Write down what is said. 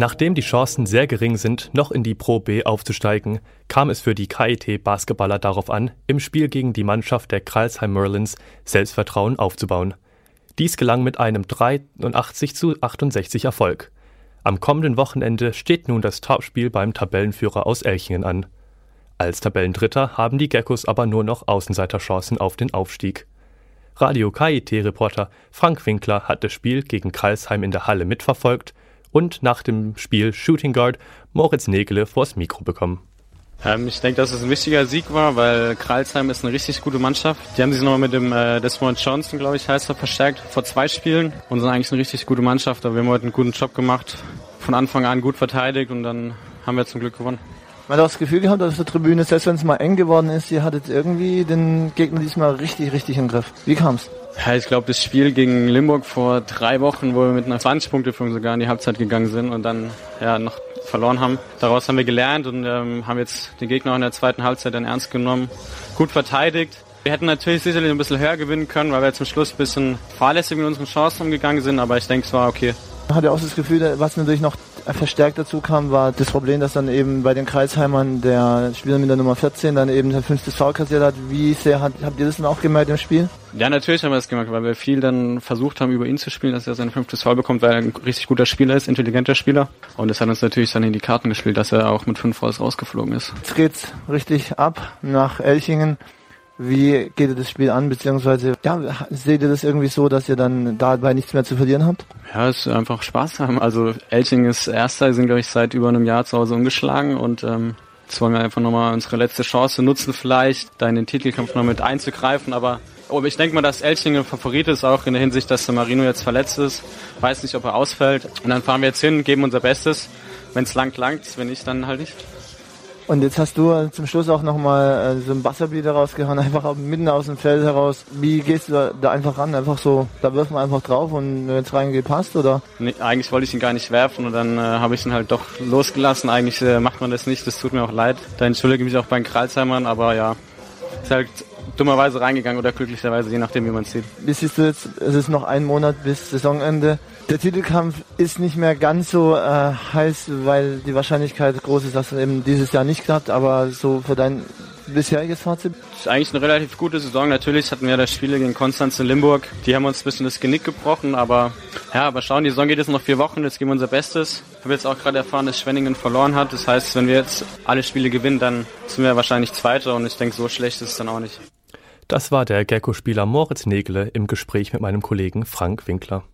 Nachdem die Chancen sehr gering sind, noch in die Pro B aufzusteigen, kam es für die KIT-Basketballer darauf an, im Spiel gegen die Mannschaft der Kralsheim Merlins Selbstvertrauen aufzubauen. Dies gelang mit einem 83 zu 68 Erfolg. Am kommenden Wochenende steht nun das Topspiel beim Tabellenführer aus Elchingen an. Als Tabellendritter haben die Geckos aber nur noch Außenseiterchancen auf den Aufstieg. Radio KIT-Reporter Frank Winkler hat das Spiel gegen Karlsheim in der Halle mitverfolgt und nach dem Spiel Shooting Guard Moritz Nägele vors Mikro bekommen. Ähm, ich denke, dass es ein wichtiger Sieg war, weil Kralsheim ist eine richtig gute Mannschaft. Die haben sich nochmal mit dem äh, Desmond Johnson, glaube ich, heißt er, verstärkt vor zwei Spielen und sind eigentlich eine richtig gute Mannschaft. Aber wir haben heute einen guten Job gemacht, von Anfang an gut verteidigt und dann haben wir zum Glück gewonnen. Man hat auch das Gefühl gehabt, dass der Tribüne, selbst wenn es mal eng geworden ist, ihr hattet irgendwie den Gegner diesmal richtig, richtig im Griff. Wie kam's? Ja, ich glaube, das Spiel gegen Limburg vor drei Wochen, wo wir mit einer 20-Punkte-Führung sogar in die Halbzeit gegangen sind und dann ja noch verloren haben. Daraus haben wir gelernt und ähm, haben jetzt den Gegner auch in der zweiten Halbzeit dann ernst genommen, gut verteidigt. Wir hätten natürlich sicherlich ein bisschen höher gewinnen können, weil wir zum Schluss ein bisschen fahrlässig mit unseren Chancen umgegangen sind, aber ich denke, es war okay. Man hatte auch das Gefühl, was natürlich noch verstärkt dazu kam, war das Problem, dass dann eben bei den Kreisheimern der Spieler mit der Nummer 14 dann eben sein fünftes Foul kassiert hat. Wie sehr hat, habt ihr das dann auch gemerkt im Spiel? Ja, natürlich haben wir das gemerkt, weil wir viel dann versucht haben, über ihn zu spielen, dass er sein fünftes Foul bekommt, weil er ein richtig guter Spieler ist, intelligenter Spieler. Und das hat uns natürlich dann in die Karten gespielt, dass er auch mit fünf Fouls rausgeflogen ist. Jetzt geht's richtig ab nach Elchingen. Wie geht ihr das Spiel an, beziehungsweise ja, seht ihr das irgendwie so, dass ihr dann dabei nichts mehr zu verlieren habt? Ja, es ist einfach Spaß haben. Also Elching ist Erster, sind glaube ich seit über einem Jahr zu Hause ungeschlagen und ähm, jetzt wollen wir einfach nochmal unsere letzte Chance nutzen, vielleicht da in den Titelkampf noch mit einzugreifen, aber aber ich denke mal, dass Elching ein Favorit ist, auch in der Hinsicht, dass der Marino jetzt verletzt ist. Weiß nicht, ob er ausfällt. Und dann fahren wir jetzt hin, geben unser Bestes. Wenn es langt, langt Wenn nicht, dann halt nicht. Und jetzt hast du zum Schluss auch nochmal äh, so ein Buzzerbeater rausgehauen, einfach mitten aus dem Feld heraus. Wie gehst du da, da einfach ran? Einfach so, da wirft man einfach drauf und wenn es reingeht, passt, oder? Nee, eigentlich wollte ich ihn gar nicht werfen und dann äh, habe ich ihn halt doch losgelassen. Eigentlich äh, macht man das nicht, das tut mir auch leid. Da entschuldige ich mich auch bei den Kralsheimern, aber ja, ist halt dummerweise reingegangen oder glücklicherweise, je nachdem, wie man es sieht. Wie siehst du jetzt, es ist noch ein Monat bis Saisonende. Der Titelkampf ist nicht mehr ganz so äh, heiß, weil die Wahrscheinlichkeit groß ist, dass es eben dieses Jahr nicht klappt, aber so für dein bisheriges Fazit? Das ist eigentlich eine relativ gute Saison. Natürlich hatten wir das Spiel gegen Konstanz in Limburg. Die haben uns ein bisschen das Genick gebrochen, aber ja, aber schauen, die Saison geht jetzt noch vier Wochen, jetzt geben wir unser Bestes. Ich habe jetzt auch gerade erfahren, dass Schwenningen verloren hat. Das heißt, wenn wir jetzt alle Spiele gewinnen, dann sind wir wahrscheinlich Zweiter und ich denke, so schlecht ist es dann auch nicht. Das war der Gecko-Spieler Moritz Nägele im Gespräch mit meinem Kollegen Frank Winkler.